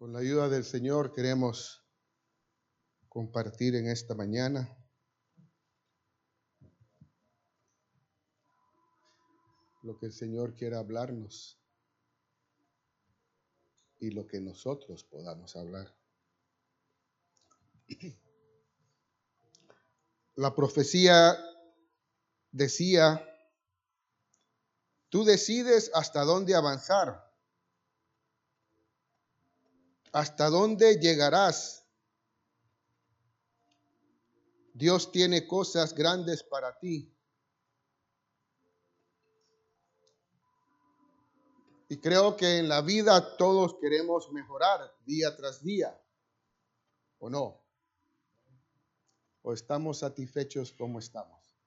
Con la ayuda del Señor queremos compartir en esta mañana lo que el Señor quiere hablarnos y lo que nosotros podamos hablar. La profecía decía, tú decides hasta dónde avanzar ¿Hasta dónde llegarás? Dios tiene cosas grandes para ti. Y creo que en la vida todos queremos mejorar día tras día, ¿o no? ¿O estamos satisfechos como estamos?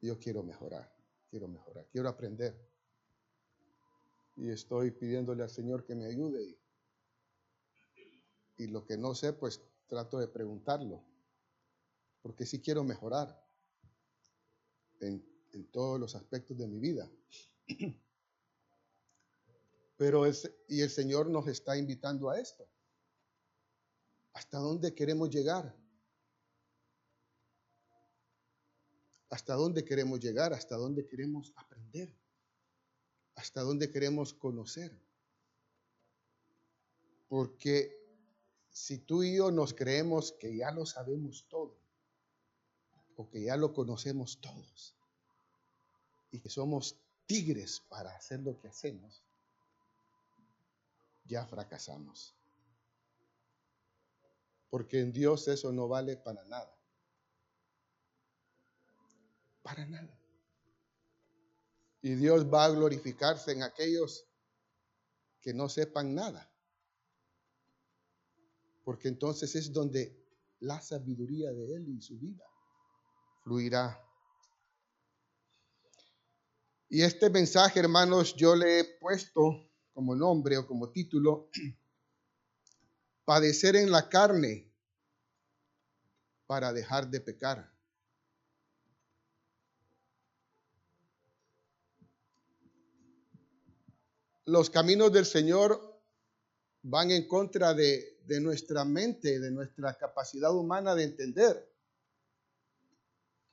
Yo quiero mejorar, quiero mejorar, quiero aprender y estoy pidiéndole al Señor que me ayude. Y, lo que no sé, pues trato de preguntarlo, porque sí quiero mejorar en, todos los aspectos de mi vida. Pero es, y el Señor nos está invitando a esto. ¿Hasta dónde queremos llegar? ¿Hasta dónde queremos llegar? ¿Hasta dónde queremos aprender? Hasta dónde queremos conocer. Porque si tú y yo nos creemos que ya lo sabemos todo, o que ya lo conocemos todos, y que somos tigres para hacer lo que hacemos, ya fracasamos. Porque en Dios eso no vale para nada. Para nada. Y Dios va a glorificarse en aquellos que no sepan nada. Porque entonces es donde la sabiduría de Él y su vida fluirá. Y este mensaje, hermanos, yo le he puesto como nombre o como título, padecer en la carne para dejar de pecar. Los caminos del Señor van en contra de, nuestra mente, de nuestra capacidad humana de entender,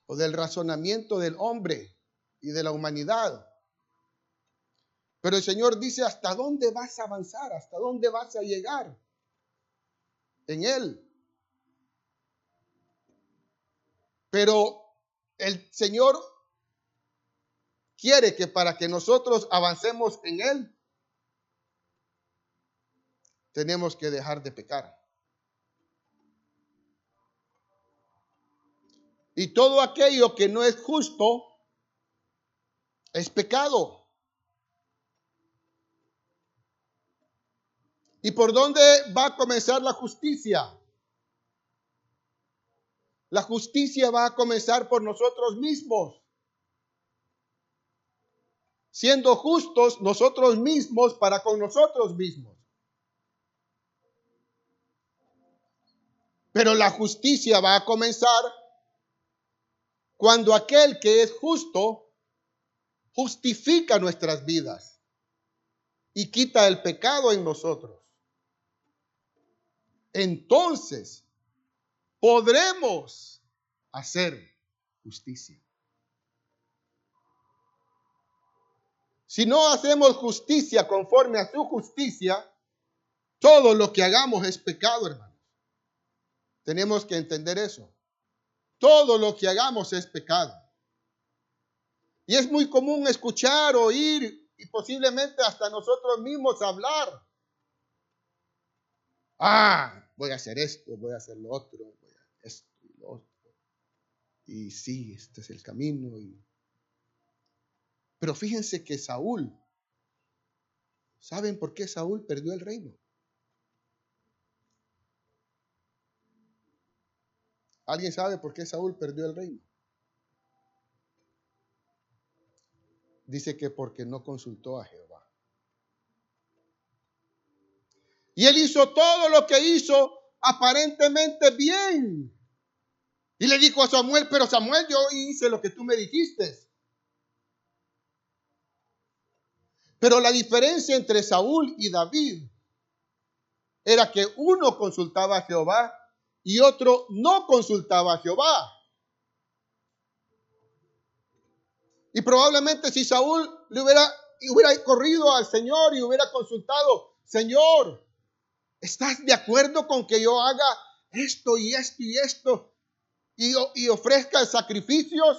o del razonamiento del hombre y de la humanidad. Pero el Señor dice, ¿hasta dónde vas a avanzar? ¿Hasta dónde vas a llegar? En Él. Pero el Señor quiere que para que nosotros avancemos en Él, tenemos que dejar de pecar. Y todo aquello que no es justo es pecado. ¿Y por dónde va a comenzar la justicia? La justicia va a comenzar por nosotros mismos. Siendo justos nosotros mismos para con nosotros mismos. Pero la justicia va a comenzar cuando aquel que es justo justifica nuestras vidas y quita el pecado en nosotros. Entonces podremos hacer justicia. Si no hacemos justicia conforme a su justicia, todo lo que hagamos es pecado, hermano. Tenemos que entender eso. Todo lo que hagamos es pecado. Y es muy común escuchar, oír y posiblemente hasta nosotros mismos hablar. Ah, voy a hacer esto, voy a hacer lo otro, voy a esto y lo otro. Y sí, este es el camino. Pero fíjense que Saúl, ¿saben por qué Saúl perdió el reino? ¿Alguien sabe por qué Saúl perdió el reino? Dice que porque no consultó a Jehová. Y él hizo todo lo que hizo aparentemente bien. Y le dijo a Samuel, pero Samuel, yo hice lo que tú me dijiste. Pero la diferencia entre Saúl y David era que uno consultaba a Jehová y otro no consultaba a Jehová. Y probablemente si Saúl le hubiera, hubiera corrido al Señor y hubiera consultado, Señor, ¿estás de acuerdo con que yo haga esto y esto y esto y, y ofrezca sacrificios?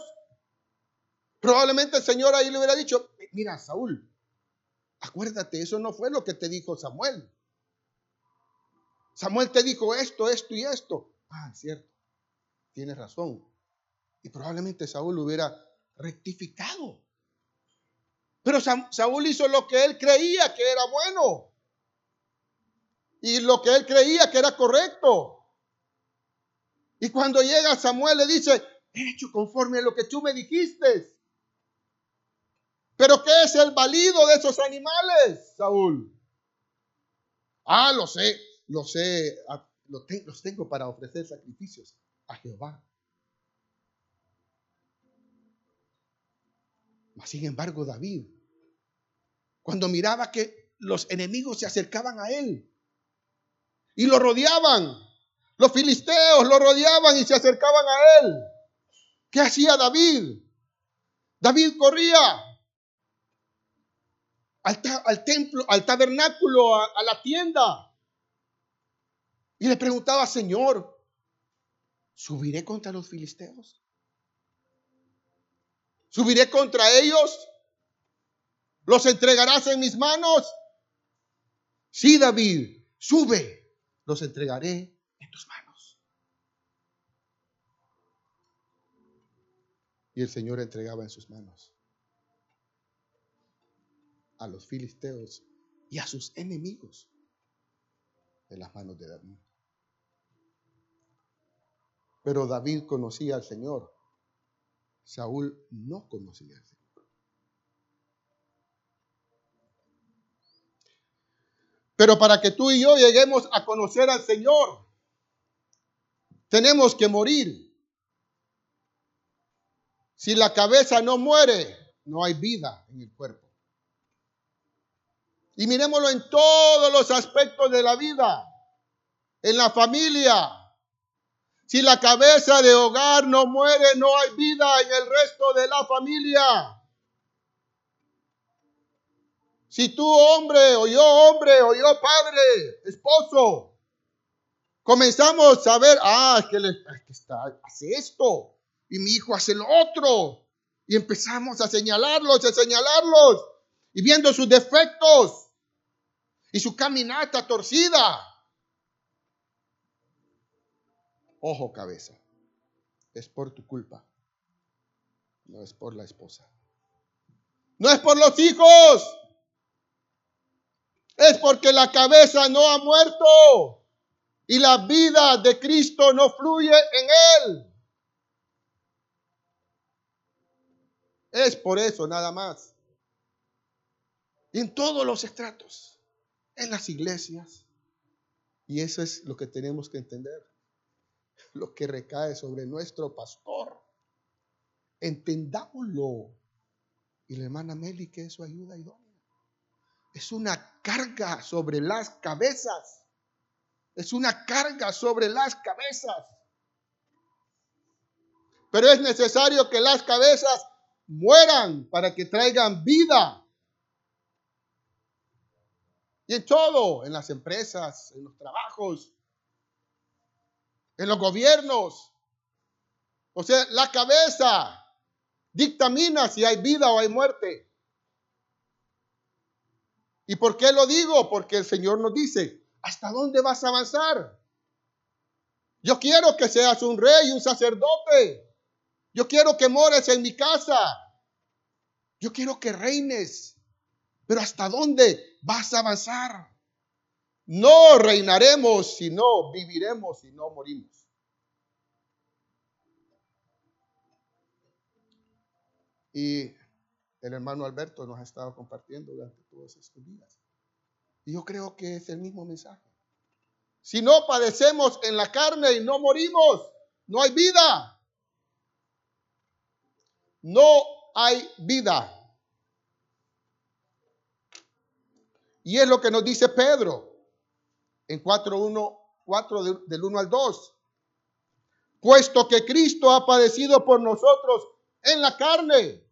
Probablemente el Señor ahí le hubiera dicho, mira Saúl, acuérdate, eso no fue lo que te dijo Samuel. Samuel te dijo esto, esto y esto. Ah, cierto, tienes razón. Y probablemente Saúl hubiera rectificado. Pero Saúl hizo lo que él creía que era bueno. Y lo que él creía que era correcto. Y cuando llega Samuel le dice, he hecho conforme a lo que tú me dijiste. Pero ¿qué es el valido de esos animales, Saúl? Ah, lo sé, los tengo para ofrecer sacrificios a Jehová. sin embargo, David, cuando miraba que los enemigos se acercaban a él y lo rodeaban, los filisteos lo rodeaban y se acercaban a él, ¿qué hacía David? David corría al, templo, al tabernáculo, a la tienda y le preguntaba, Señor, ¿subiré contra los filisteos? ¿Subiré contra ellos? ¿Los entregarás en mis manos? Sí, David, sube, los entregaré en tus manos. Y el Señor entregaba en sus manos a los filisteos y a sus enemigos en las manos de David. Pero David conocía al Señor Saúl no conocía al Señor. Pero para que tú y yo lleguemos a conocer al Señor, tenemos que morir. Si la cabeza no muere, no hay vida en el cuerpo. Y miremoslo en todos los aspectos de la vida, en la familia, si la cabeza de hogar no muere, no hay vida en el resto de la familia. Si tú hombre, o yo hombre, o yo padre, esposo, comenzamos a ver, ah, es que, le, está, hace esto, y mi hijo hace lo otro, y empezamos a señalarlos, a señalarlos, y viendo sus defectos, y su caminata torcida, Ojo cabeza, es por tu culpa, no es por la esposa. No es por los hijos, es porque la cabeza no ha muerto y la vida de Cristo no fluye en él. Es por eso nada más. en todos los estratos, en las iglesias. Y eso es lo que tenemos que entender lo que recae sobre nuestro pastor. Entendámoslo. Y la hermana Meli, que es su ayuda idónea. Es una carga sobre las cabezas. Es una carga sobre las cabezas. Pero es necesario que las cabezas mueran para que traigan vida. Y en todo, en las empresas, en los trabajos, en los gobiernos. O sea, la cabeza dictamina si hay vida o hay muerte. ¿Y por qué lo digo? Porque el Señor nos dice, ¿hasta dónde vas a avanzar? Yo quiero que seas un rey, un sacerdote. Yo quiero que mores en mi casa. Yo quiero que reines. Pero ¿hasta dónde vas a avanzar? No reinaremos si no viviremos si no morimos. Y el hermano Alberto nos ha estado compartiendo durante todos estos días. Y yo creo que es el mismo mensaje. Si no padecemos en la carne y no morimos, no hay vida. No hay vida. Y es lo que nos dice Pedro en 4.1, 4 del 1 al 2. Puesto que Cristo ha padecido por nosotros en la carne.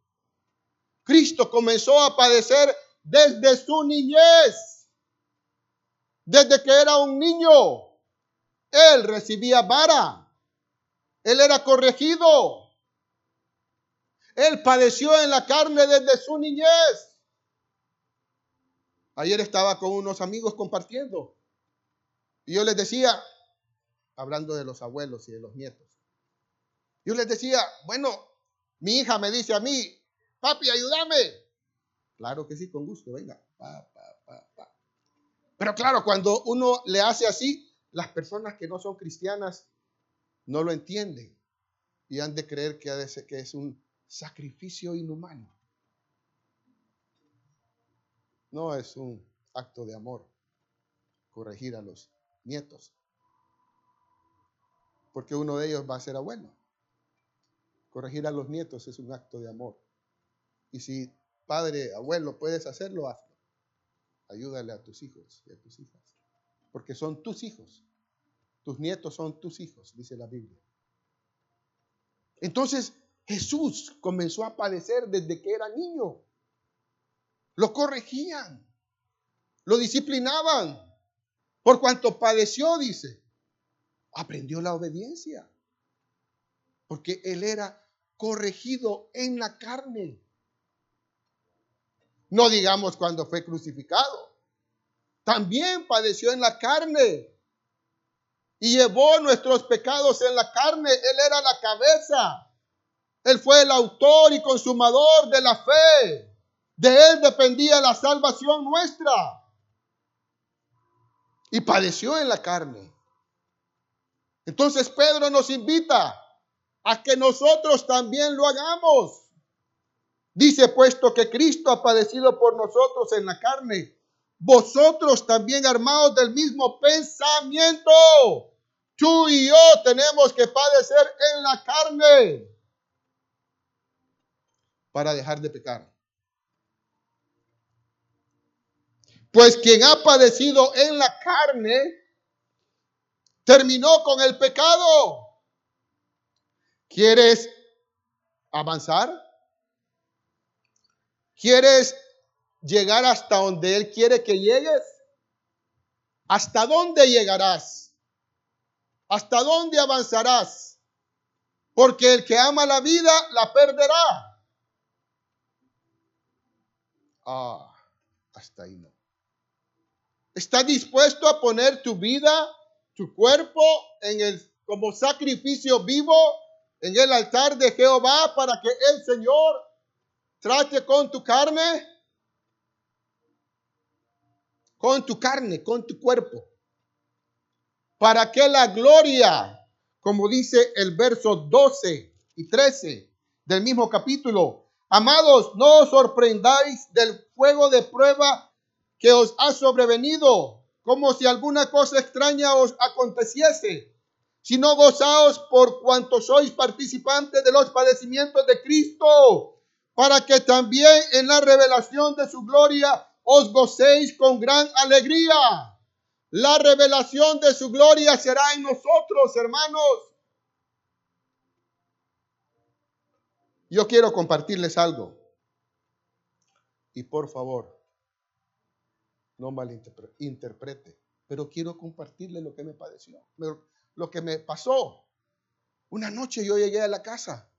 Cristo comenzó a padecer desde su niñez. Desde que era un niño, él recibía vara. Él era corregido. Él padeció en la carne desde su niñez. Ayer estaba con unos amigos compartiendo. Y yo les decía, hablando de los abuelos y de los nietos, yo les decía, bueno, mi hija me dice a mí, papi, ayúdame. Claro que sí, con gusto, venga. Pero claro, cuando uno le hace así, las personas que no son cristianas no lo entienden y han de creer que, que es un sacrificio inhumano. No es un acto de amor corregir a los nietos, porque uno de ellos va a ser abuelo. Corregir a los nietos es un acto de amor. Y si padre, abuelo, puedes hacerlo, hazlo. Ayúdale a tus hijos y a tus hijas, porque son tus hijos. Tus nietos son tus hijos, dice la Biblia. Entonces Jesús comenzó a padecer desde que era niño. Lo corregían, lo disciplinaban. Por cuanto padeció, dice, aprendió la obediencia. Porque él era corregido en la carne. No digamos cuando fue crucificado. También padeció en la carne y llevó nuestros pecados en la carne. Él era la cabeza. Él fue el autor y consumador de la fe. De él dependía la salvación nuestra. Y padeció en la carne. Entonces Pedro nos invita a que nosotros también lo hagamos. Dice, puesto que Cristo ha padecido por nosotros en la carne, vosotros también armados del mismo pensamiento. Tú y yo tenemos que padecer en la carne para dejar de pecar. Pues quien ha padecido en la carne, terminó con el pecado. ¿Quieres avanzar? ¿Quieres llegar hasta donde Él quiere que llegues? ¿Hasta dónde llegarás? ¿Hasta dónde avanzarás? Porque el que ama la vida la perderá. Ah, hasta ahí no. ¿Estás dispuesto a poner tu vida, tu cuerpo en el como sacrificio vivo en el altar de Jehová para que el Señor trate con tu carne? Con tu carne, con tu cuerpo. Para que la gloria, como dice el verso 12 y 13 del mismo capítulo, amados, no os sorprendáis del fuego de prueba que os ha sobrevenido, como si alguna cosa extraña os aconteciese, sino gozaos por cuanto sois participantes de los padecimientos de Cristo, para que también en la revelación de su gloria os gocéis con gran alegría. La revelación de su gloria será en nosotros, hermanos. Yo quiero compartirles algo. Y por favor, no malinterprete, pero quiero compartirle lo que me padeció, lo que me pasó. Una noche yo llegué a la casa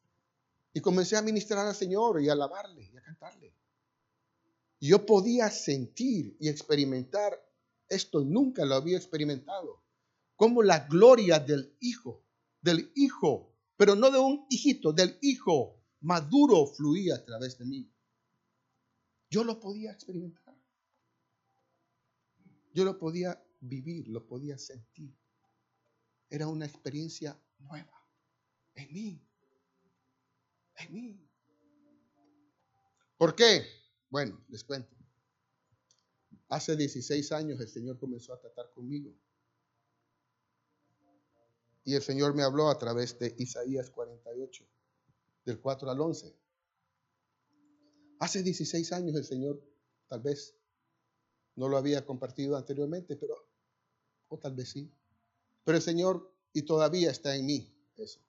y comencé a ministrar al Señor y a alabarle y a cantarle. Yo podía sentir y experimentar esto, nunca lo había experimentado, como la gloria del Hijo, del Hijo, pero no de un hijito, del Hijo maduro fluía a través de mí. Yo lo podía experimentar. Yo lo podía vivir, lo podía sentir. Era una experiencia nueva en mí. En mí. ¿Por qué? Bueno, les cuento. Hace 16 años el Señor comenzó a tratar conmigo. Y el Señor me habló a través de Isaías 48, del 4 al 11. Hace 16 años el Señor tal vez no lo había compartido anteriormente, pero o tal vez sí. Pero el Señor, y todavía está en mí eso,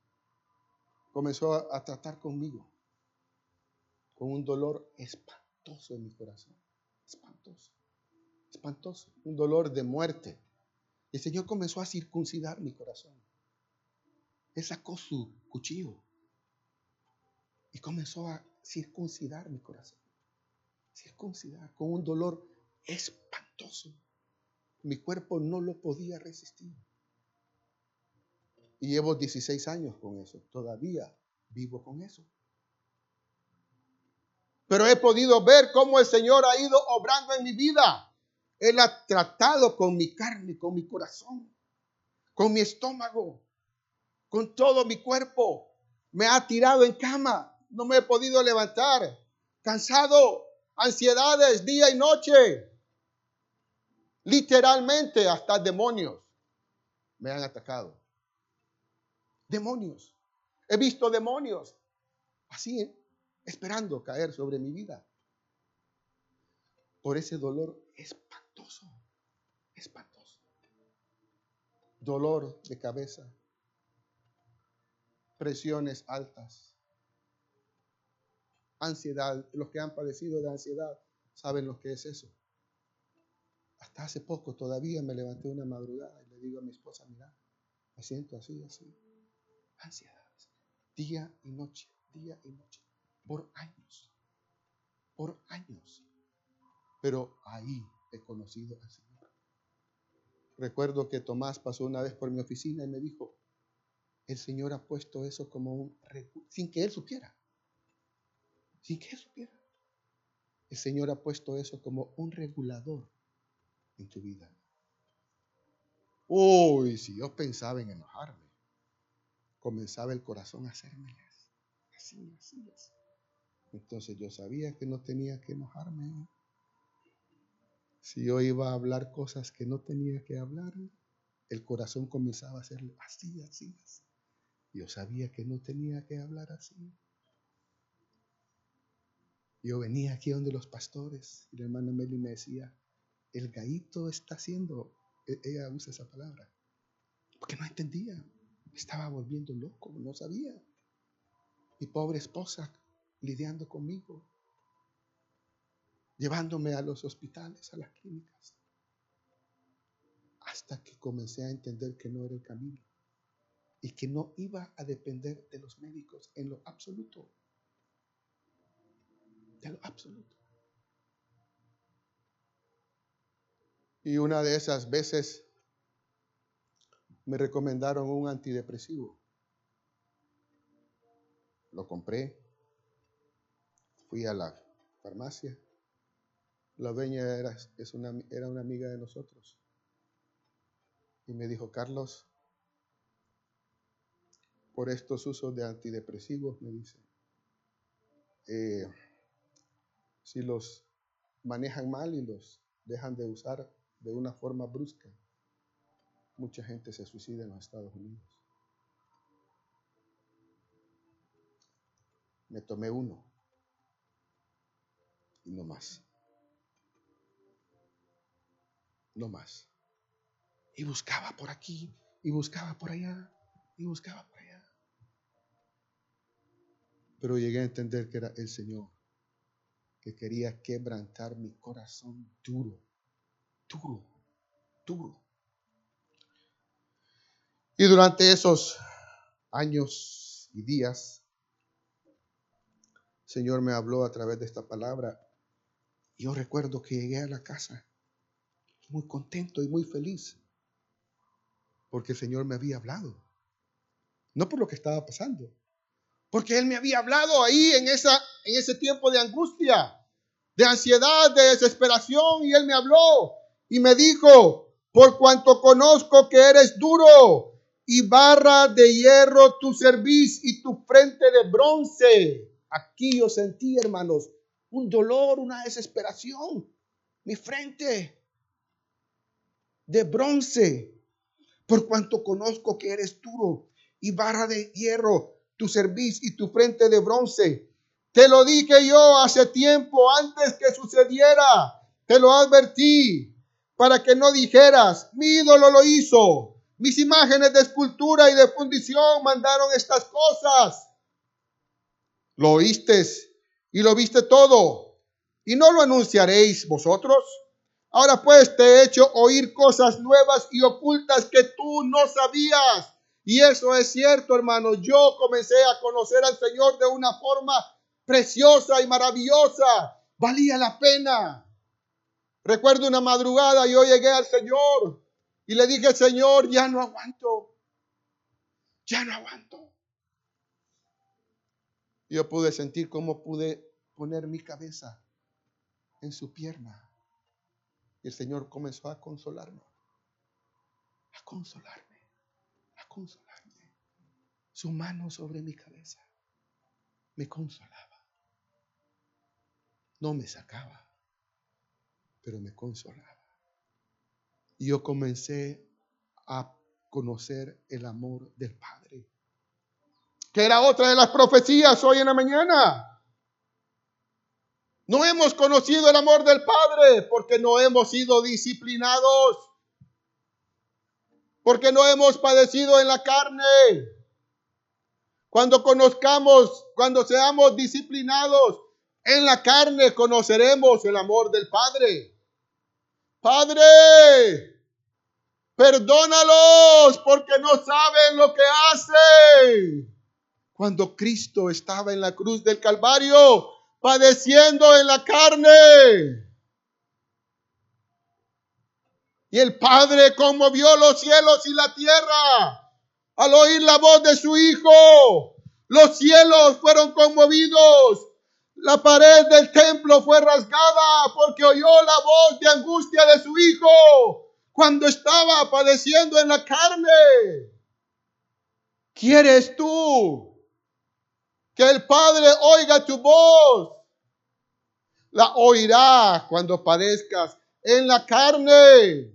comenzó a, a tratar conmigo con un dolor espantoso en mi corazón. Espantoso. Espantoso. Un dolor de muerte. El Señor comenzó a circuncidar mi corazón. Él sacó su cuchillo y comenzó a circuncidar mi corazón. Circuncidar con un dolor espantoso. Mi cuerpo no lo podía resistir. Y llevo 16 años con eso. Todavía vivo con eso. Pero he podido ver cómo el Señor ha ido obrando en mi vida. Él ha tratado con mi carne, con mi corazón, con mi estómago, con todo mi cuerpo. Me ha tirado en cama, no me he podido levantar, cansado, ansiedades día y noche. Literalmente hasta demonios me han atacado. Demonios. He visto demonios así, esperando caer sobre mi vida. Por ese dolor espantoso, espantoso. Dolor de cabeza, presiones altas, ansiedad. Los que han padecido de ansiedad saben lo que es eso. Hasta hace poco todavía me levanté una madrugada y le digo a mi esposa, mira, me siento así, así. Ansiedades. Día y noche, día y noche. Por años. Por años. Pero ahí he conocido al Señor. Recuerdo que Tomás pasó una vez por mi oficina y me dijo, el Señor ha puesto eso como un sin que él supiera. Sin que él supiera. El Señor ha puesto eso como un regulador en tu vida. Uy, si yo pensaba en enojarme, comenzaba el corazón a hacerme así, así, así. Entonces yo sabía que no tenía que enojarme. Si yo iba a hablar cosas que no tenía que hablar, el corazón comenzaba a hacerlo así, así, así. Yo sabía que no tenía que hablar así. Yo venía aquí donde los pastores y la hermana Meli me decía, el gaito está haciendo, e-, ella usa esa palabra, porque no entendía, estaba volviendo loco, no sabía. Mi pobre esposa lidiando conmigo, llevándome a los hospitales, a las clínicas, hasta que comencé a entender que no era el camino y que no iba a depender de los médicos en lo absoluto. De lo absoluto. Y una de esas veces me recomendaron un antidepresivo. Lo compré. Fui a la farmacia. La dueña era, es una, era una amiga de nosotros. Y me dijo, Carlos, por estos usos de antidepresivos, me dice, eh, si los manejan mal y los dejan de usar, de una forma brusca, mucha gente se suicida en los Estados Unidos. Me tomé uno y no más. No más. Y buscaba por aquí, y buscaba por allá, y buscaba por allá. Pero llegué a entender que era el Señor que quería quebrantar mi corazón duro duro, duro. Y durante esos años y días, el Señor me habló a través de esta palabra. Yo recuerdo que llegué a la casa muy contento y muy feliz, porque el Señor me había hablado. No por lo que estaba pasando, porque Él me había hablado ahí en, esa, en ese tiempo de angustia, de ansiedad, de desesperación, y Él me habló y me dijo, por cuanto conozco que eres duro y barra de hierro tu cerviz y tu frente de bronce. Aquí yo sentí, hermanos, un dolor, una desesperación. Mi frente de bronce, por cuanto conozco que eres duro y barra de hierro tu cerviz y tu frente de bronce. Te lo dije yo hace tiempo antes que sucediera. Te lo advertí para que no dijeras, mi ídolo lo hizo. Mis imágenes de escultura y de fundición mandaron estas cosas. Lo oíste y lo viste todo. ¿Y no lo anunciaréis vosotros? Ahora pues te he hecho oír cosas nuevas y ocultas que tú no sabías. Y eso es cierto, hermano. Yo comencé a conocer al Señor de una forma preciosa y maravillosa. Valía la pena. Recuerdo una madrugada, yo llegué al Señor y le dije, Señor, ya no aguanto. Ya no aguanto. Yo pude sentir cómo pude poner mi cabeza en su pierna. Y el Señor comenzó a consolarme. A consolarme. A consolarme. Su mano sobre mi cabeza me consolaba. No me sacaba, pero me consolaba. Y yo comencé a conocer el amor del Padre. Que era otra de las profecías hoy en la mañana. No hemos conocido el amor del Padre porque no hemos sido disciplinados. Porque no hemos padecido en la carne. Cuando conozcamos, cuando seamos disciplinados en la carne, conoceremos el amor del Padre. Padre, perdónalos porque no saben lo que hacen. Cuando Cristo estaba en la cruz del Calvario, padeciendo en la carne. Y el Padre conmovió los cielos y la tierra al oír la voz de su Hijo. Los cielos fueron conmovidos. La pared del templo fue rasgada porque oyó la voz de angustia de su Hijo cuando estaba padeciendo en la carne. ¿Quieres tú que el Padre oiga tu voz. La oirá cuando padezcas en la carne.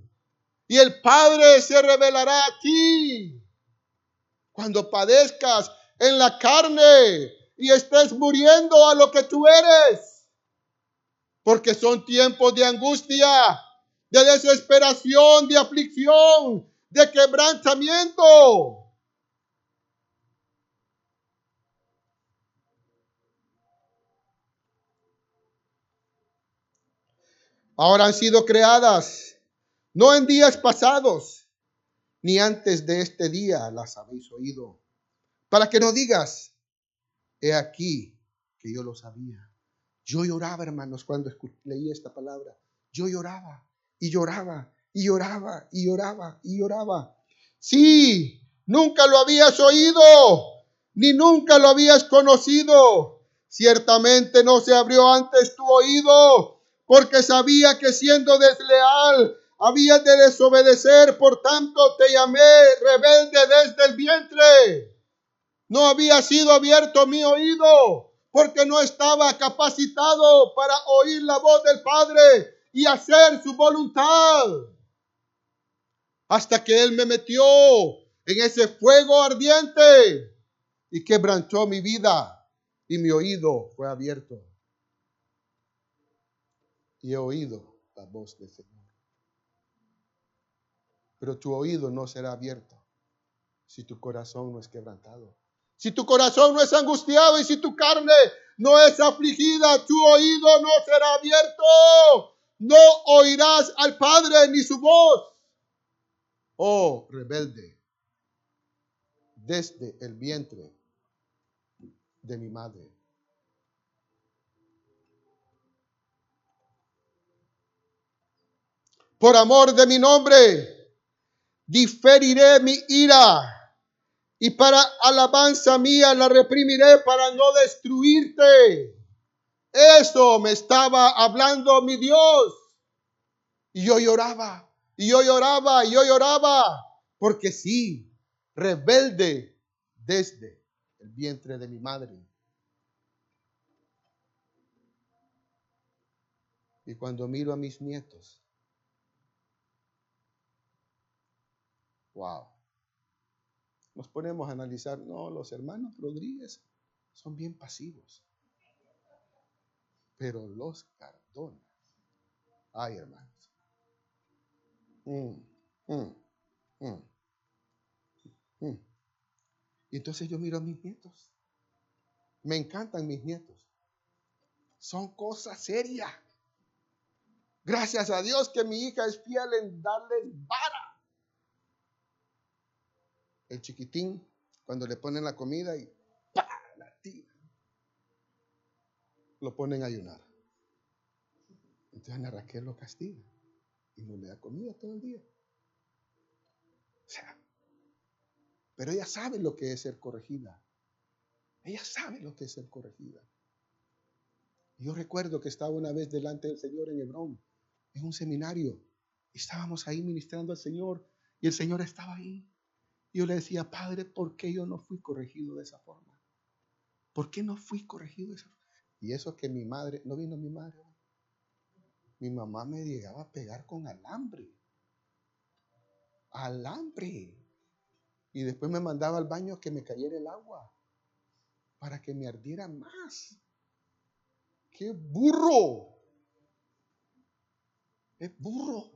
Y el Padre se revelará a ti cuando padezcas en la carne y estés muriendo a lo que tú eres. Porque son tiempos de angustia, de desesperación, de aflicción, de quebrantamiento. ahora han sido creadas, no en días pasados, ni antes de este día las habéis oído, para que no digas, he aquí que yo lo sabía. Yo lloraba, hermanos, cuando leí esta palabra. Yo lloraba y lloraba y lloraba y lloraba y lloraba. Sí, nunca lo habías oído, ni nunca lo habías conocido. Ciertamente no se abrió antes tu oído porque sabía que siendo desleal había de desobedecer, por tanto te llamé rebelde desde el vientre. No había sido abierto mi oído, porque no estaba capacitado para oír la voz del Padre y hacer su voluntad. Hasta que Él me metió en ese fuego ardiente y quebrantó mi vida y mi oído fue abierto y he oído la voz del Señor. Pero tu oído no será abierto si tu corazón no es quebrantado. Si tu corazón no es angustiado y si tu carne no es afligida, tu oído no será abierto. No oirás al Padre ni su voz. Oh rebelde, desde el vientre de mi madre por amor de mi nombre, diferiré mi ira y para alabanza mía la reprimiré para no destruirte. Eso me estaba hablando mi Dios. Y yo lloraba, y yo lloraba, y yo lloraba, porque sí, rebelde desde el vientre de mi madre. Y cuando miro a mis nietos, Wow. Nos ponemos a analizar, no, los hermanos Rodríguez son bien pasivos. Pero los Cardona, ay hermanos, Mm, mm, mm, y entonces yo miro a mis nietos. Me encantan mis nietos. Son cosas serias. Gracias a Dios que mi hija es fiel en darles vara. El chiquitín, cuando le ponen la comida y ¡pa! la tira, lo ponen a ayunar. Entonces Ana Raquel lo castiga y no le da comida todo el día. O sea, pero ella sabe lo que es ser corregida. Ella sabe lo que es ser corregida. Yo recuerdo que estaba una vez delante del Señor en Hebrón, en un seminario. Estábamos ahí ministrando al Señor y el Señor estaba ahí. Yo le decía, Padre, ¿por qué yo no fui corregido de esa forma? ¿Por qué no fui corregido de esa forma? Y eso que mi madre, no vino mi madre. Mi mamá me llegaba a pegar con alambre. Alambre. Y después me mandaba al baño que me cayera el agua para que me ardiera más. ¡Qué burro! Es burro.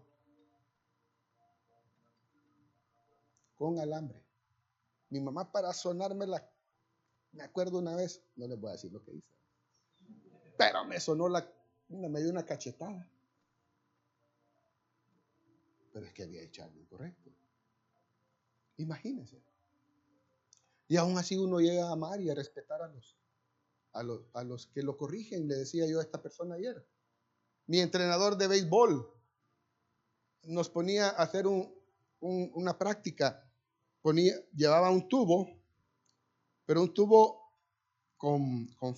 Con alambre. Mi mamá para sonarme la... Me acuerdo una vez, no les voy a decir lo que hizo, pero me sonó la... Me dio una cachetada. Pero es que había hecho algo incorrecto. Imagínense. Y aún así uno llega a amar y a respetar a los, a los, a los que lo corrigen, le decía yo a esta persona ayer. Mi entrenador de béisbol nos ponía a hacer una práctica. Ponía, llevaba un tubo, pero un tubo con, con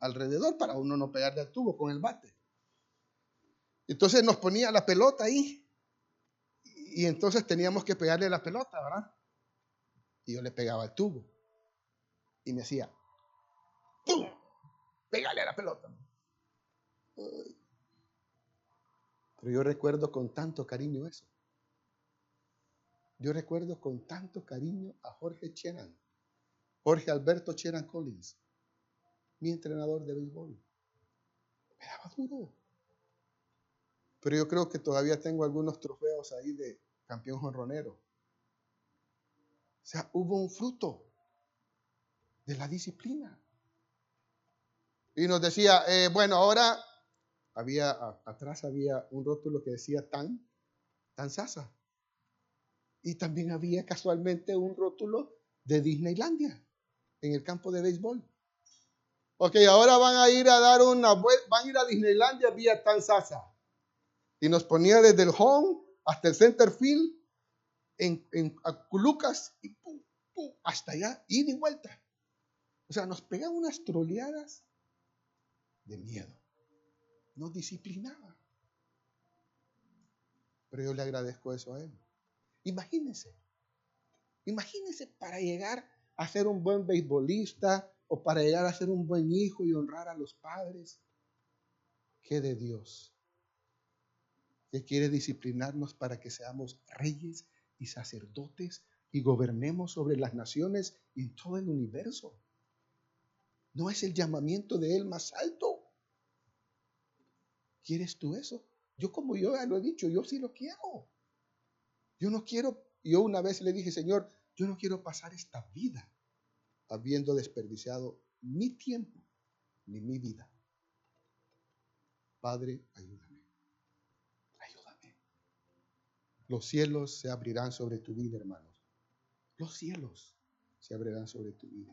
alrededor para uno no pegarle al tubo con el bate. Entonces nos ponía la pelota ahí. Y entonces teníamos que pegarle la pelota, ¿verdad? Y yo le pegaba al tubo. Y me hacía, ¡pum! Pégale a la pelota. Pero yo recuerdo con tanto cariño eso. Yo recuerdo con tanto cariño a Jorge Cheran, Jorge Alberto Cheran Collins, mi entrenador de béisbol. Me daba duro. Pero yo creo que todavía tengo algunos trofeos ahí de campeón jonronero. O sea, hubo un fruto de la disciplina. Y nos decía, eh, bueno, ahora había, atrás había un rótulo que decía tan, tan sasa. Y también había casualmente un rótulo de Disneylandia en el campo de béisbol. Ok, ahora van a ir a dar una van a ir a Disneylandia vía tan sasa. Y nos ponía desde el home hasta el center field en, en Culucas y pum, pum, hasta allá, ida y vuelta. O sea, nos pegaban unas troleadas de miedo nos disciplinaba. Pero yo le agradezco eso a él. Imagínense, imagínense para llegar a ser un buen beisbolista o para llegar a ser un buen hijo y honrar a los padres. ¿Qué de Dios? Que quiere disciplinarnos para que seamos reyes y sacerdotes y gobernemos sobre las naciones y todo el universo. ¿No es el llamamiento de Él más alto? ¿Quieres tú eso? Yo como yo ya lo he dicho, yo sí lo quiero. Yo no quiero, yo una vez le dije, Señor, yo no quiero pasar esta vida habiendo desperdiciado mi tiempo ni mi vida. Padre, ayúdame. Ayúdame. Los cielos se abrirán sobre tu vida, hermanos. Los cielos se abrirán sobre tu vida.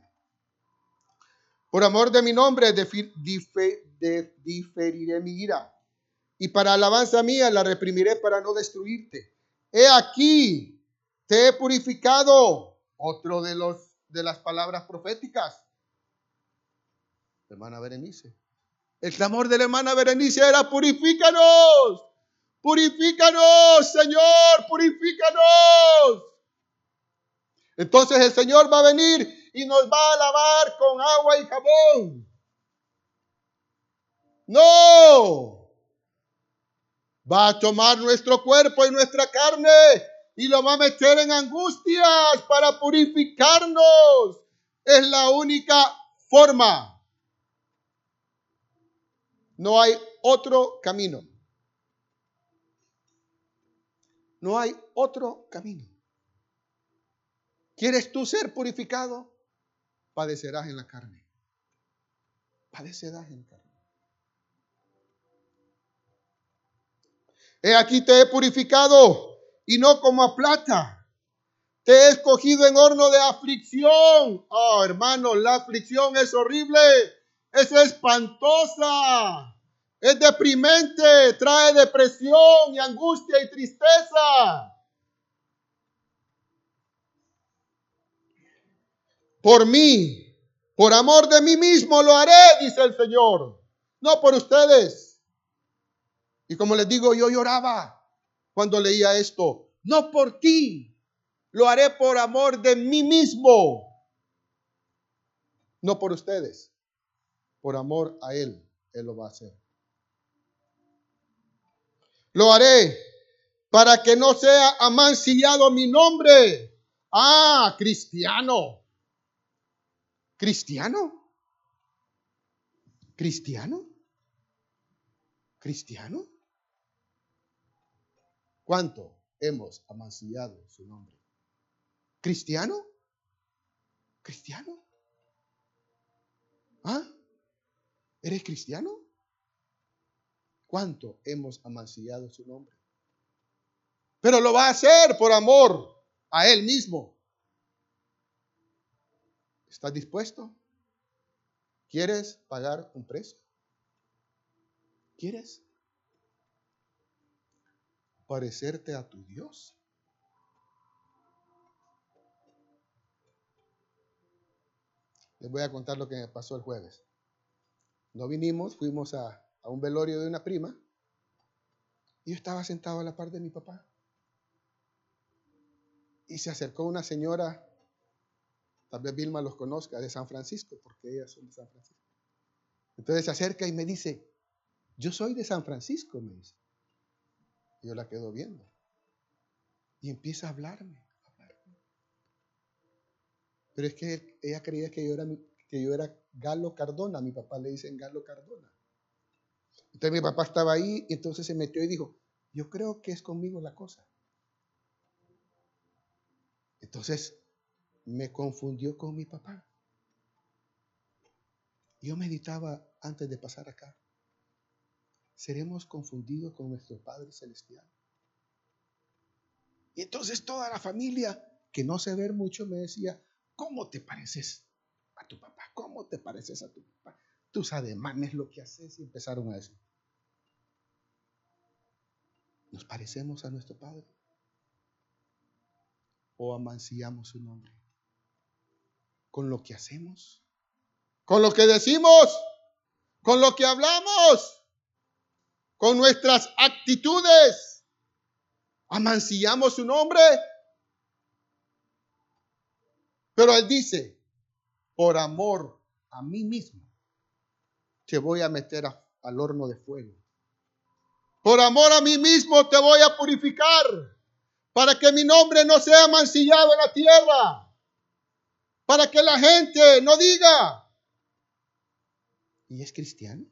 Por amor de mi nombre, diferiré mi ira y para alabanza mía la reprimiré para no destruirte. He aquí, te he purificado. Otro de, los, de las palabras proféticas. Hermana Berenice. El clamor de la hermana Berenice era, purifícanos, purifícanos, Señor, purifícanos. Entonces el Señor va a venir y nos va a lavar con agua y jabón. No, va a tomar nuestro cuerpo y nuestra carne y lo va a meter en angustias para purificarnos. Es la única forma. No hay otro camino. No hay otro camino. ¿Quieres tú ser purificado? Padecerás en la carne. Padecerás en la. He aquí te he purificado y no como a plata. Te he escogido en horno de aflicción. Oh, hermano, la aflicción es horrible. Es espantosa. Es deprimente. Trae depresión y angustia y tristeza. Por mí, por amor de mí mismo lo haré, dice el Señor. No por ustedes. Y como les digo, yo lloraba cuando leía esto. No por ti, lo haré por amor de mí mismo. No por ustedes, por amor a Él, Él lo va a hacer. Lo haré para que no sea amancillado mi nombre. Ah, cristiano. ¿Cristiano? ¿Cristiano? ¿Cristiano? ¿Cuánto hemos amancillado su nombre? ¿Cristiano? ¿Cristiano? ¿Ah? ¿Eres cristiano? ¿Cuánto hemos amancillado su nombre? Pero lo va a hacer por amor a Él mismo. ¿Estás dispuesto? ¿Quieres pagar un precio? ¿Quieres? Parecerte a tu Dios? Les voy a contar lo que me pasó el jueves. No vinimos, fuimos a, un velorio de una prima y yo estaba sentado a la par de mi papá. Y se acercó una señora, tal vez Vilma los conozca, de San Francisco, porque ellas son de San Francisco. Entonces se acerca y me dice, yo soy de San Francisco, me dice. Yo la quedo viendo. Y empieza a hablarme, Pero es que ella creía que yo era, que yo era Galo Cardona. mi papá le dicen Galo Cardona. Entonces mi papá estaba ahí entonces se metió y dijo, yo creo que es conmigo la cosa. Entonces me confundió con mi papá. Yo meditaba antes de pasar acá seremos confundidos con nuestro Padre Celestial. Y entonces toda la familia, que no se ver mucho, me decía, ¿cómo te pareces a tu papá? ¿Cómo te pareces a tu papá? Tus ademanes, lo que haces, y empezaron a decir. ¿Nos parecemos a nuestro Padre? ¿O amancillamos su nombre? ¿Con lo que hacemos? ¿Con lo que decimos? ¿Con lo que hablamos? Con nuestras actitudes, amancillamos su nombre. Pero él dice, por amor a mí mismo, te voy a meter al horno de fuego. Por amor a mí mismo te voy a purificar para que mi nombre no sea mancillado en la tierra. Para que la gente no diga, ¿y es cristiano?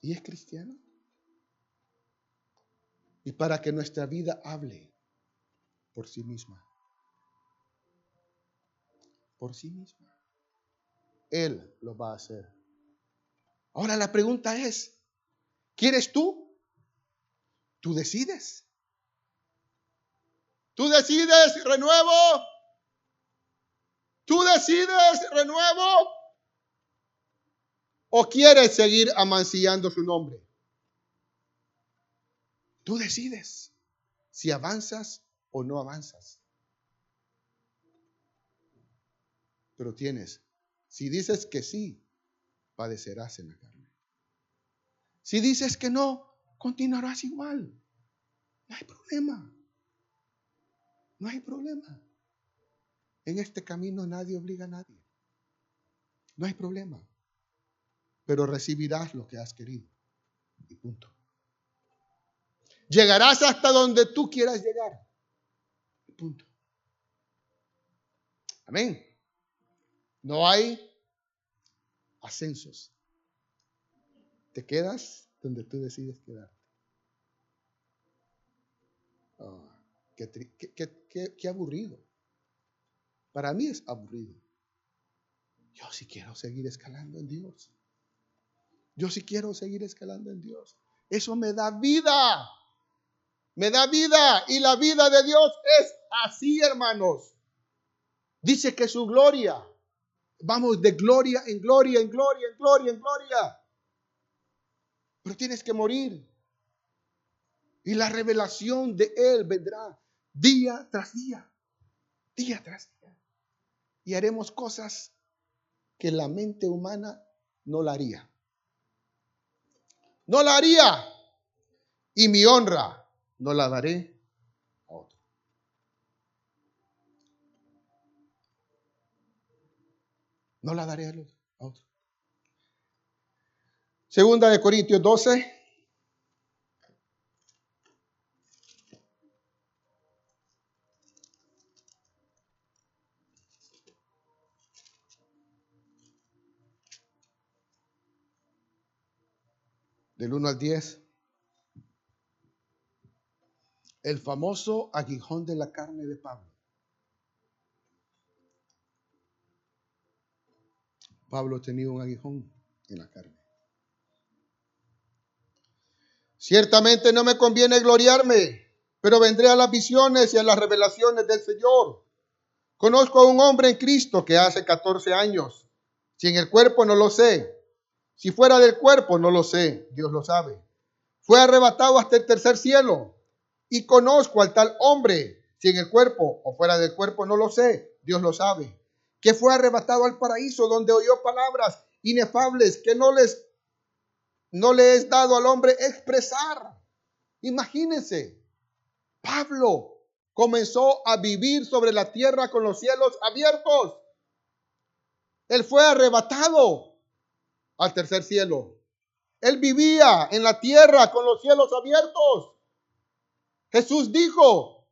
Y es cristiano. Y para que nuestra vida hable por sí misma. Por sí misma. Él lo va a hacer. Ahora la pregunta es, ¿quieres tú? Tú decides. Tú decides renuevo. Tú decides renuevo. ¿O quieres seguir amancillando su nombre? Tú decides si avanzas o no avanzas. Pero tienes, si dices que sí, padecerás en la carne. Si dices que no, continuarás igual. No hay problema. No hay problema. En este camino nadie obliga a nadie. No hay problema pero recibirás lo que has querido. Y punto. Llegarás hasta donde tú quieras llegar. Y punto. Amén. No hay ascensos. Te quedas donde tú decides quedarte. Ah, qué, aburrido. Para mí es aburrido. Yo sí quiero seguir escalando en Dios. Yo sí quiero seguir escalando en Dios. Eso me da vida. Me da vida. Y la vida de Dios es así, hermanos. Dice que su gloria. Vamos de gloria en gloria, en gloria, en gloria, en gloria. Pero tienes que morir. Y la revelación de Él vendrá día tras día, día tras día. Y haremos cosas que la mente humana no la haría. No la haría. Y mi honra no la daré a otro. No la daré a otro. Segunda de Corintios 12. Del 1 al 10. El famoso aguijón de la carne de Pablo. Pablo tenía un aguijón en la carne. Ciertamente no me conviene gloriarme, pero vendré a las visiones y a las revelaciones del Señor. Conozco a un hombre en Cristo que hace 14 años. Si en el cuerpo no lo sé, si fuera del cuerpo, no lo sé, Dios lo sabe. Fue arrebatado hasta el tercer cielo. Y conozco al tal hombre, si en el cuerpo o fuera del cuerpo, no lo sé, Dios lo sabe. Que fue arrebatado al paraíso donde oyó palabras inefables que no les no le es dado al hombre expresar. Imagínense, Pablo comenzó a vivir sobre la tierra con los cielos abiertos. Él fue arrebatado al tercer cielo. Él vivía en la tierra con los cielos abiertos. Jesús dijo,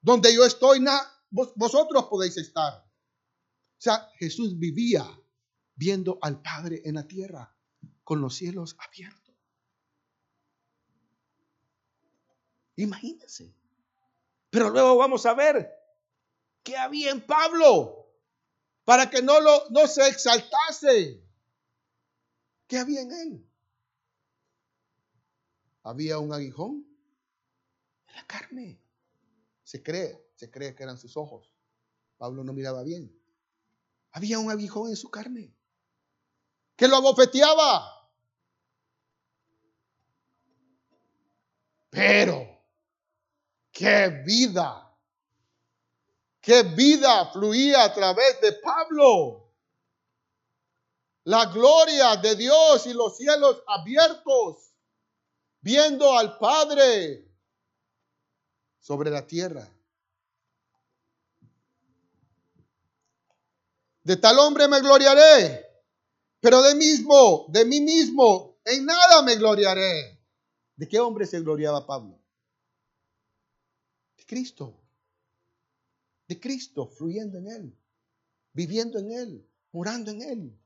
donde yo estoy, vosotros podéis estar. O sea, Jesús vivía viendo al Padre en la tierra con los cielos abiertos. Imagínense. Pero luego vamos a ver qué había en Pablo para que no, lo, no se exaltase. ¿Qué había en él? Había un aguijón en la carne. Se cree, se cree que eran sus ojos. Pablo no miraba bien. Había un aguijón en su carne que lo abofeteaba. Pero, qué vida, qué vida fluía a través de Pablo la gloria de Dios y los cielos abiertos, viendo al Padre sobre la tierra. De tal hombre me gloriaré, pero de mismo, de mí mismo, en nada me gloriaré. ¿De qué hombre se gloriaba Pablo? De Cristo. De Cristo, fluyendo en él, viviendo en él, morando en él.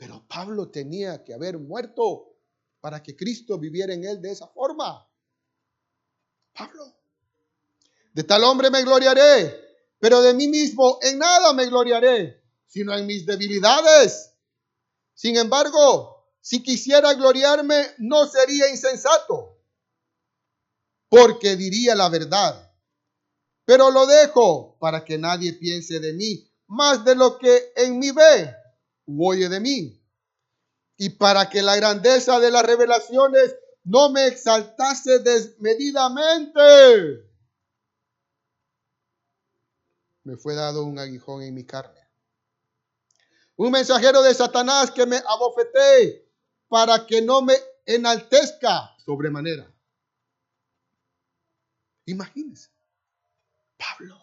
Pero Pablo tenía que haber muerto para que Cristo viviera en él de esa forma. Pablo. De tal hombre me gloriaré, pero de mí mismo en nada me gloriaré, sino en mis debilidades. Sin embargo, si quisiera gloriarme, no sería insensato, porque diría la verdad. Pero lo dejo para que nadie piense de mí más de lo que en mí ve oye de mí. Y para que la grandeza de las revelaciones no me exaltase desmedidamente, me fue dado un aguijón en mi carne. Un mensajero de Satanás que me abofeté para que no me enaltezca sobremanera. Imagínense, Pablo,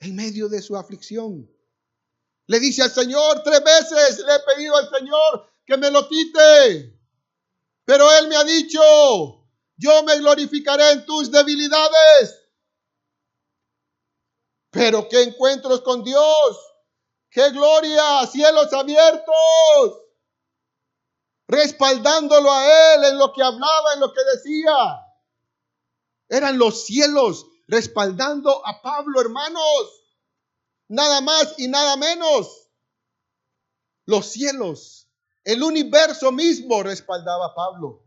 en medio de su aflicción, le dice al Señor tres veces, le he pedido al Señor que me lo quite. Pero Él me ha dicho, yo me glorificaré en tus debilidades. Pero qué encuentros con Dios, qué gloria, cielos abiertos, respaldándolo a Él en lo que hablaba, en lo que decía. Eran los cielos respaldando a Pablo, hermanos. Nada más y nada menos. Los cielos, el universo mismo respaldaba a Pablo.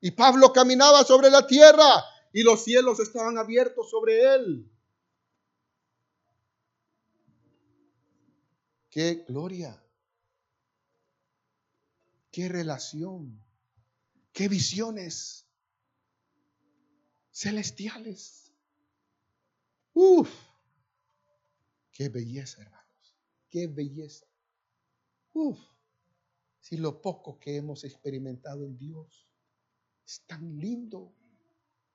Y Pablo caminaba sobre la tierra y los cielos estaban abiertos sobre él. Qué gloria. Qué relación. Qué visiones celestiales. Uf. Qué belleza, hermanos. Qué belleza. Uf. Si lo poco que hemos experimentado en Dios es tan lindo,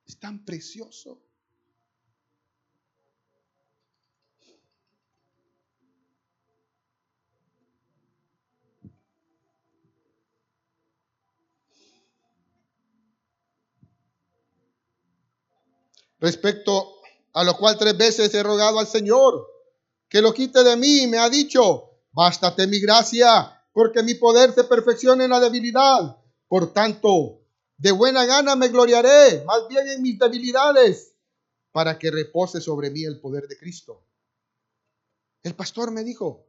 es tan precioso. Respecto a lo cual tres veces he rogado al Señor que lo quite de mí, me ha dicho, bástate mi gracia, porque mi poder se perfecciona en la debilidad. Por tanto, de buena gana me gloriaré, más bien en mis debilidades, para que repose sobre mí el poder de Cristo. El pastor me dijo,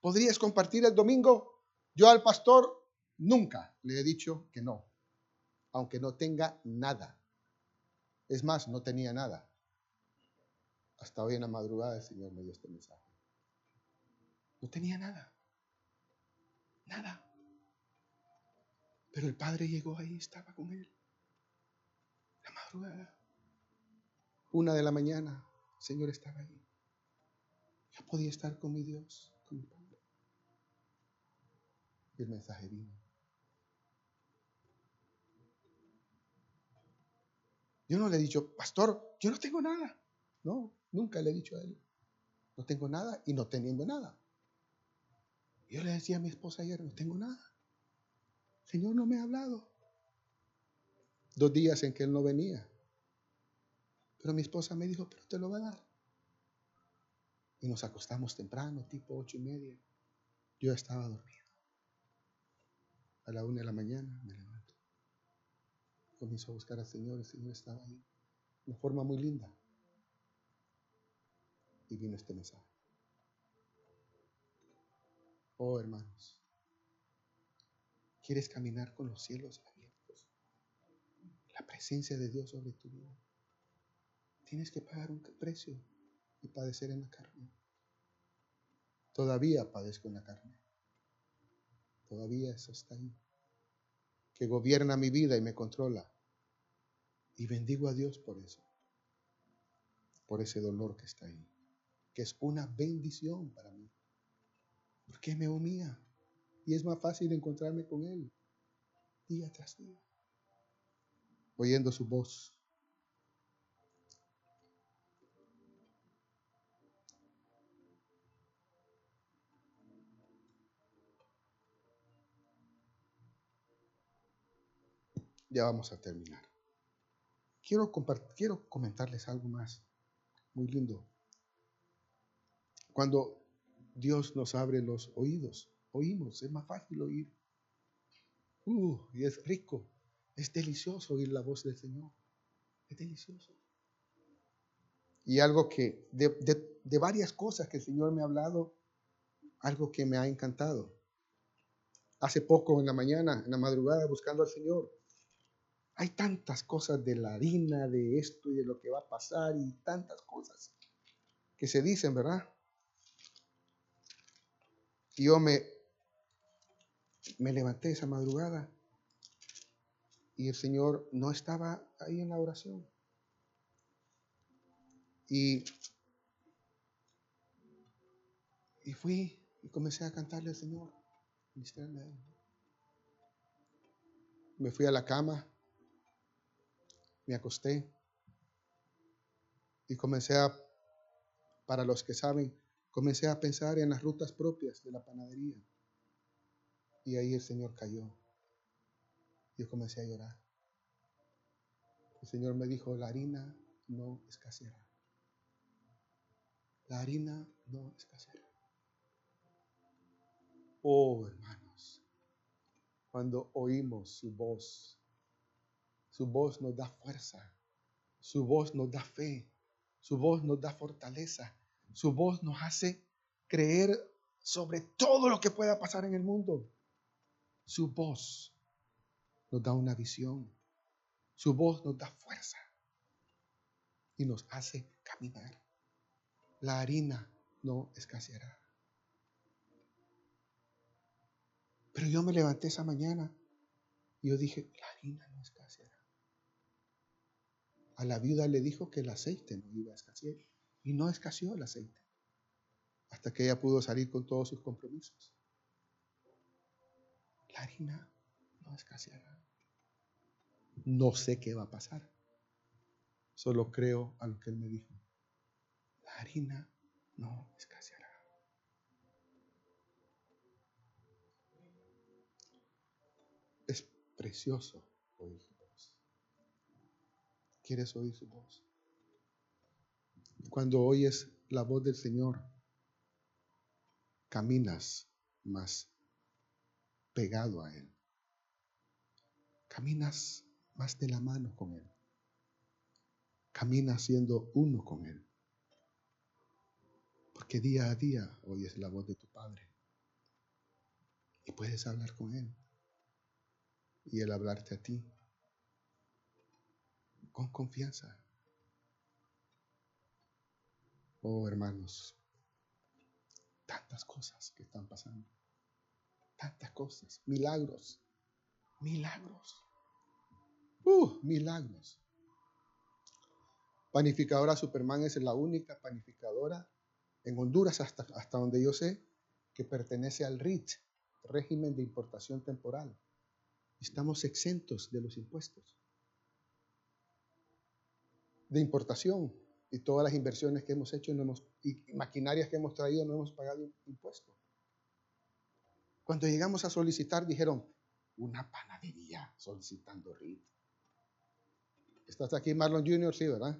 ¿podrías compartir el domingo? Yo al pastor nunca le he dicho que no, aunque no tenga nada. Es más, no tenía nada. Hasta hoy en la madrugada el Señor me dio este mensaje. No tenía nada. Nada. Pero el padre llegó ahí, estaba con él. La madrugada. Una de la mañana, el Señor estaba ahí. Yo podía estar con mi Dios, con mi Padre. Y el mensaje vino. Yo no le he dicho, pastor, yo no tengo nada. No, nunca le he dicho a él. No tengo nada y no teniendo nada. Yo le decía a mi esposa ayer, no tengo nada. Señor no me ha hablado. Dos días en que Él no venía. Pero mi esposa me dijo, pero te lo va a dar. Y nos acostamos temprano, tipo ocho y media. Yo estaba dormido. A la una de la mañana me levanto. Comienzo a buscar al Señor, el Señor estaba ahí. De forma muy linda. Y vino este mensaje. Oh, hermanos. ¿Quieres caminar con los cielos abiertos? La presencia de Dios sobre tu vida. Tienes que pagar un precio y padecer en la carne. Todavía padezco en la carne. Todavía eso está ahí. Que gobierna mi vida y me controla. Y bendigo a Dios por eso. Por ese dolor que está ahí. Que es una bendición para mí. Porque me unía. Y es más fácil encontrarme con Él día tras día, oyendo su voz. Ya vamos a terminar. Quiero, quiero comentarles algo más muy lindo. Cuando Dios nos abre los oídos, oímos, es más fácil oír. Uh, y es rico, es delicioso oír la voz del Señor. Es delicioso. Y algo que, de, de varias cosas que el Señor me ha hablado, algo que me ha encantado. Hace poco en la mañana, en la madrugada, buscando al Señor, hay tantas cosas de la harina, de esto y de lo que va a pasar y tantas cosas que se dicen, ¿verdad? Yo me, me levanté esa madrugada y el Señor no estaba ahí en la oración. Y, y fui y comencé a cantarle al Señor, Me fui a la cama, me acosté y comencé a, para los que saben, comencé a pensar en las rutas propias de la panadería. Y ahí el Señor cayó. Yo comencé a llorar. El Señor me dijo, la harina no escaseará. La harina no escaseará. Oh, hermanos, cuando oímos su voz, su voz nos da fuerza, Su voz nos da fe, su voz nos da fortaleza, su voz nos hace creer sobre todo lo que pueda pasar en el mundo. Su voz nos da una visión, su voz nos da fuerza y nos hace caminar. La harina no escaseará. Pero yo me levanté esa mañana y yo dije, la harina no escaseará. A la viuda le dijo que el aceite no iba a escasear y no escaseó el aceite hasta que ella pudo salir con todos sus compromisos. La harina no escaseará. No sé qué va a pasar. Solo creo a lo que él me dijo. La harina no escaseará. Es precioso oír su voz. ¿Quieres oír su voz? Cuando oyes la voz del Señor, caminas más pegado a Él. Caminas más de la mano con Él. Caminas siendo uno con Él. Porque día a día oyes la voz de tu Padre. Y puedes hablar con Él. Y Él hablarte a ti. Con confianza. Oh hermanos, tantas cosas que están pasando. Tantas cosas. Milagros. Milagros. Uh, milagros. Panificadora Superman es la única panificadora en Honduras, hasta, hasta donde yo sé, que pertenece al RIT, régimen de importación temporal. Estamos exentos de los impuestos de importación y todas las inversiones que hemos hecho y maquinarias que hemos traído no hemos pagado impuestos. Cuando llegamos a solicitar dijeron, una panadería solicitando RIT. Estás aquí Marlon Jr., sí, ¿verdad?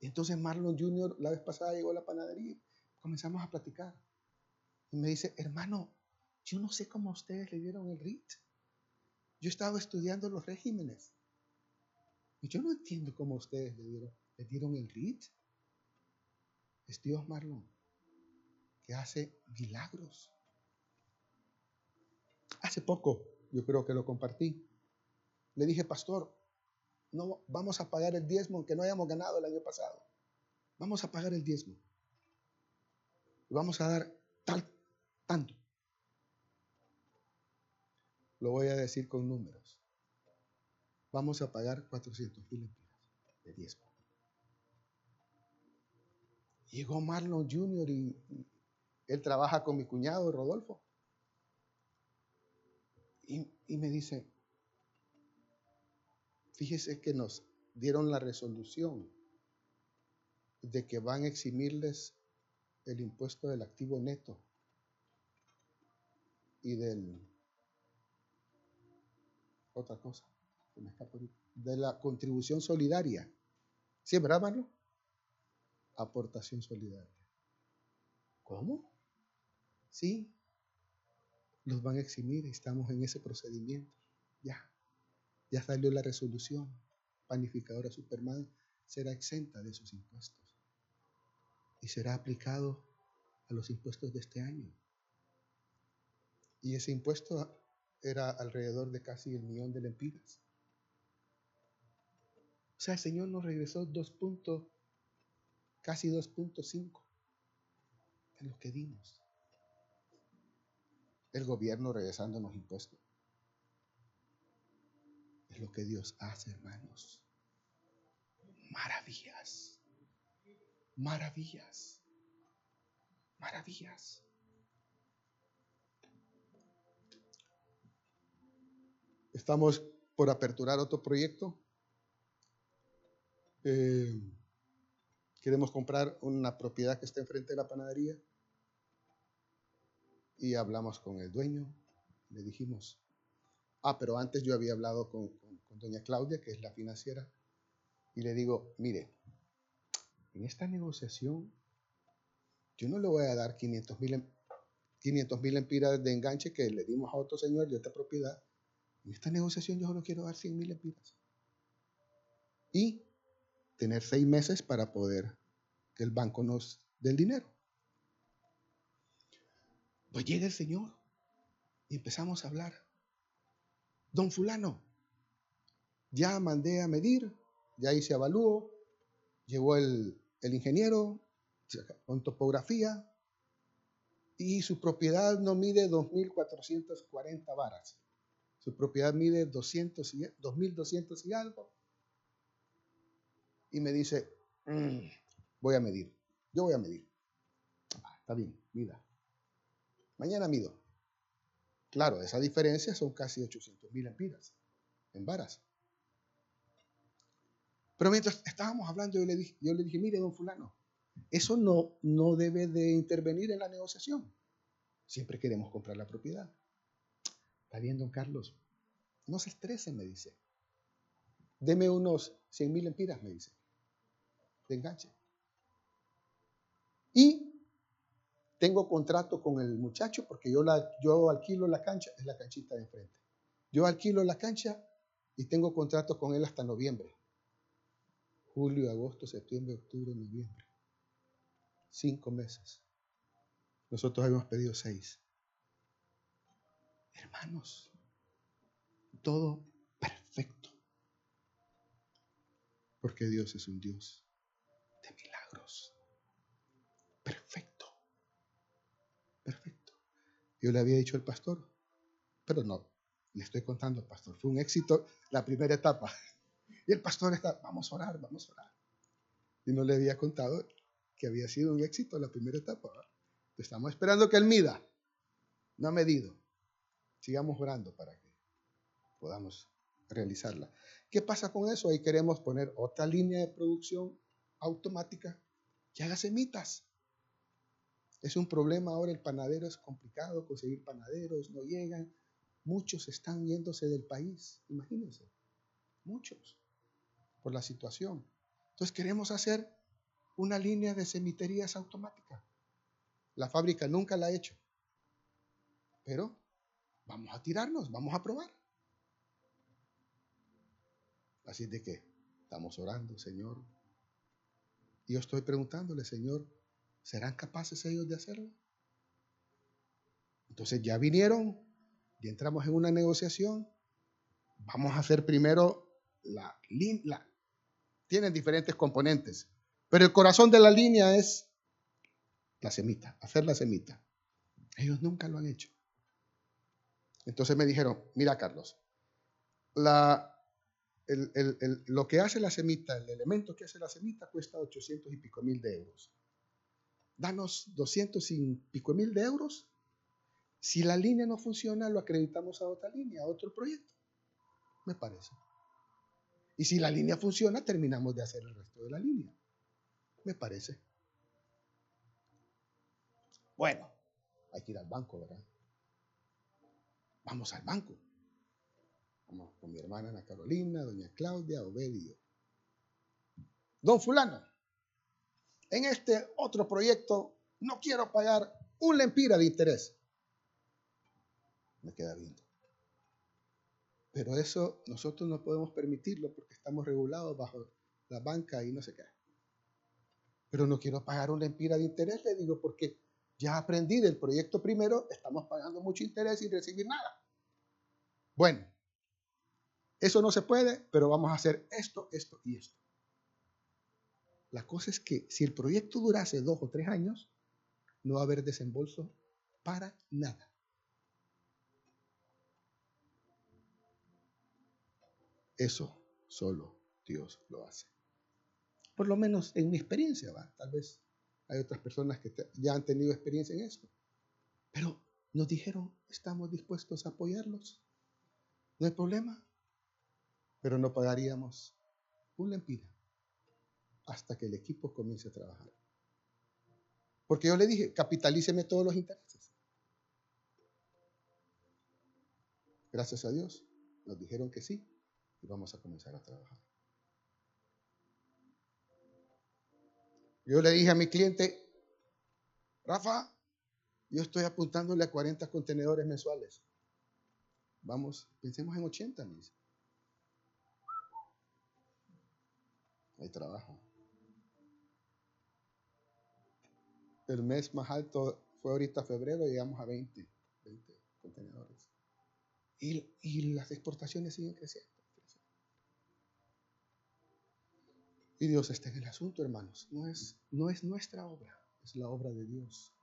Entonces Marlon Jr. la vez pasada llegó a la panadería, comenzamos a platicar. Y me dice, hermano, yo no sé cómo ustedes le dieron el RIT. Yo estaba estudiando los regímenes. Y yo no entiendo cómo ustedes le dieron, le dieron el RIT. Es Dios, Marlon, que hace milagros. Hace poco, yo creo que lo compartí. Le dije, pastor, no vamos a pagar el diezmo que no hayamos ganado el año pasado. Vamos a pagar el diezmo. Y vamos a dar tal, tanto. Lo voy a decir con números. Vamos a pagar 400 mil de diezmo. Llegó Marlon Jr. y él trabaja con mi cuñado Rodolfo. Y, me dice, fíjese que nos dieron la resolución de que van a eximirles el impuesto del activo neto y del otra cosa de la contribución solidaria. ¿Sí, verdad, Marlo? Aportación solidaria. ¿Cómo? Sí, los van a eximir, estamos en ese procedimiento. Ya, ya salió la resolución. Panificadora Superman será exenta de sus impuestos y será aplicado a los impuestos de este año. Y ese impuesto era alrededor de casi el millón de lempiras. O sea, el Señor nos regresó dos puntos, casi 2.5 en lo que dimos el gobierno regresando los impuestos. Es lo que Dios hace, hermanos. Maravillas. Maravillas. Maravillas. Estamos por aperturar otro proyecto. Eh, queremos comprar una propiedad que está enfrente de la panadería y hablamos con el dueño, le dijimos, ah, pero antes yo había hablado con, doña Claudia, que es la financiera, y le digo, mire, en esta negociación yo no le voy a dar 500 mil 500 mil empiras de enganche que le dimos a otro señor de esta propiedad. En esta negociación yo solo quiero dar 100 mil empiras. Y tener seis meses para poder el banco nos dé el dinero. Pues llega el Señor y empezamos a hablar. Don fulano, ya mandé a medir, ya hice avalúo, llegó el, el ingeniero con topografía y su propiedad no mide 2.440 varas. Su propiedad mide 200 y, 2.200 y algo. Y me dice, mm, voy a medir. Yo voy a medir. Ah, está bien, mida. Mañana mido. Claro, esa diferencia son casi 800 mil empiras en varas. Pero mientras estábamos hablando, yo le dije, yo le dije mire, don fulano, eso no, no debe de intervenir en la negociación. Siempre queremos comprar la propiedad. Está bien, don Carlos. No se estrese, me dice. Deme unos 100 mil empiras, me dice. De enganche. Y tengo contrato con el muchacho porque yo, yo alquilo la cancha, es la canchita de enfrente. Yo alquilo la cancha y tengo contrato con él hasta noviembre. Julio, agosto, septiembre, octubre, noviembre. Cinco meses. Nosotros habíamos pedido seis. Hermanos, todo perfecto. Porque Dios es un Dios de milagros. Perfecto. Yo le había dicho al pastor, pero no, le estoy contando al pastor, fue un éxito la primera etapa. Y el pastor está, vamos a orar, vamos a orar. Y no le había contado que había sido un éxito la primera etapa. Estamos esperando que él mida. No ha medido. Sigamos orando para que podamos realizarla. ¿Qué pasa con eso? Ahí queremos poner otra línea de producción automática que haga semitas. Es un problema ahora, el panadero es complicado, conseguir panaderos, no llegan. Muchos están yéndose del país, imagínense, muchos, por la situación. Entonces queremos hacer una línea de semiterías automática. La fábrica nunca la ha hecho, pero vamos a tirarnos, vamos a probar. Así de que estamos orando, Señor. Yo estoy preguntándole, Señor, ¿Serán capaces ellos de hacerlo? Entonces ya vinieron, y entramos en una negociación. Vamos a hacer primero la línea. Tienen diferentes componentes, pero el corazón de la línea es la semita, hacer la semita. Ellos nunca lo han hecho. Entonces me dijeron, mira Carlos, lo que hace la semita, el elemento que hace la semita cuesta 800 y pico mil de euros danos 200 y pico mil de euros. Si la línea no funciona, lo acreditamos a otra línea, a otro proyecto. Me parece. Y si la línea funciona, terminamos de hacer el resto de la línea. Me parece. Bueno, hay que ir al banco, ¿verdad? Vamos al banco. Vamos con mi hermana Ana Carolina, doña Claudia, Obedio. Don fulano, en este otro proyecto no quiero pagar un lempira de interés. Me queda viendo. Pero eso nosotros no podemos permitirlo porque estamos regulados bajo la banca y no sé qué. Pero no quiero pagar un lempira de interés, le digo, porque ya aprendí del proyecto primero, estamos pagando mucho interés sin recibir nada. Bueno, eso no se puede, pero vamos a hacer esto, esto y esto. La cosa es que si el proyecto durase dos o tres años, no va a haber desembolso para nada. Eso solo Dios lo hace. Por lo menos en mi experiencia, ¿va? Tal vez hay otras personas que ya han tenido experiencia en esto. Pero nos dijeron, estamos dispuestos a apoyarlos. No hay problema. Pero no pagaríamos un lempira hasta que el equipo comience a trabajar. Porque yo le dije, capitalíceme todos los intereses. Gracias a Dios, nos dijeron que sí y vamos a comenzar a trabajar. Yo le dije a mi cliente, Rafa, yo estoy apuntándole a 40 contenedores mensuales. Vamos, pensemos en 80, me hay trabajo. El mes más alto fue ahorita febrero, llegamos a 20, 20 contenedores. Y, y las exportaciones siguen creciendo. Y Dios está en el asunto, hermanos. No es, no es nuestra obra, es la obra de Dios.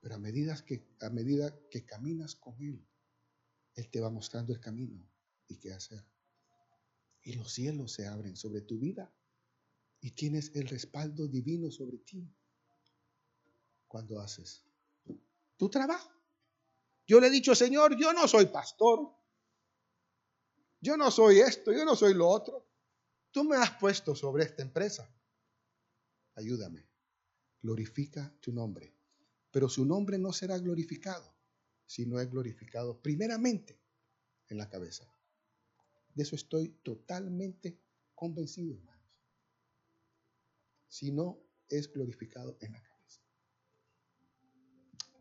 Pero a medida, que, a medida que caminas con Él, Él te va mostrando el camino y qué hacer. Y los cielos se abren sobre tu vida y tienes el respaldo divino sobre ti cuando haces tu trabajo. Yo le he dicho, Señor, yo no soy pastor. Yo no soy esto, yo no soy lo otro. Tú me has puesto sobre esta empresa. Ayúdame. Glorifica tu nombre. Pero su nombre no será glorificado si no es glorificado primeramente en la cabeza. De eso estoy totalmente convencido, hermanos. Si no es glorificado en la cabeza.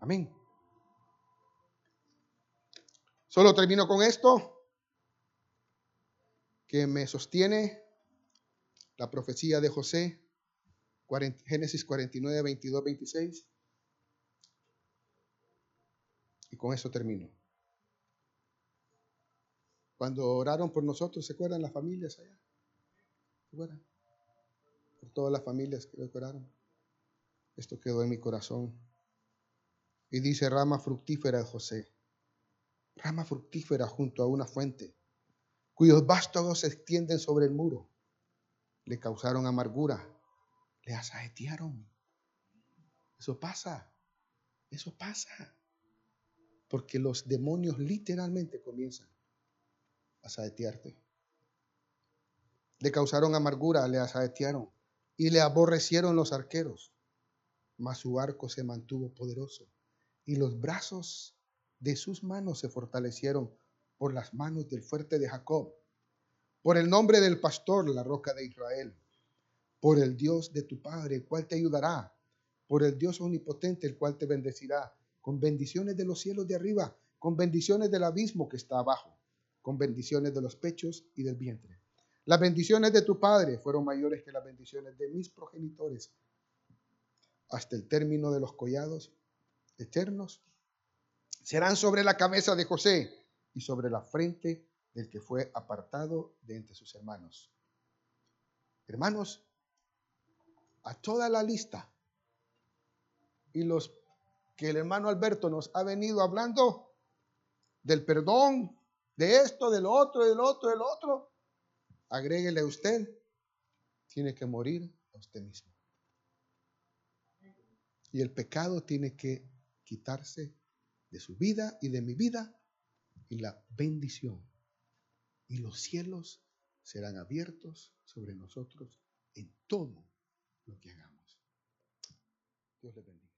Amén. Solo termino con esto que me sostiene la profecía de José, Génesis 49, 22, 26. Y con eso termino. Cuando oraron por nosotros, ¿se acuerdan las familias allá? ¿Se acuerdan? Por todas las familias que oraron. Esto quedó en mi corazón. Y dice rama fructífera de José. Rama fructífera junto a una fuente, cuyos vástagos se extienden sobre el muro le causaron amargura, le asaetearon. Eso pasa, eso pasa. Porque los demonios literalmente comienzan a saetearte. Le causaron amargura, le asaetearon y le aborrecieron los arqueros. Mas su arco se mantuvo poderoso y los brazos de sus manos se fortalecieron por las manos del fuerte de Jacob por el nombre del pastor, la roca de Israel, por el Dios de tu Padre, el cual te ayudará, por el Dios omnipotente, el cual te bendecirá, con bendiciones de los cielos de arriba, con bendiciones del abismo que está abajo, con bendiciones de los pechos y del vientre. Las bendiciones de tu Padre fueron mayores que las bendiciones de mis progenitores, hasta el término de los collados eternos. Serán sobre la cabeza de José y sobre la frente del que fue apartado de entre sus hermanos. Hermanos, a toda la lista y los que el hermano Alberto nos ha venido hablando del perdón, de esto, del otro, del otro, del otro, agréguele a usted, tiene que morir a usted mismo. Y el pecado tiene que quitarse de su vida y de mi vida y la bendición y los cielos serán abiertos sobre nosotros en todo lo que hagamos. Dios le bendiga.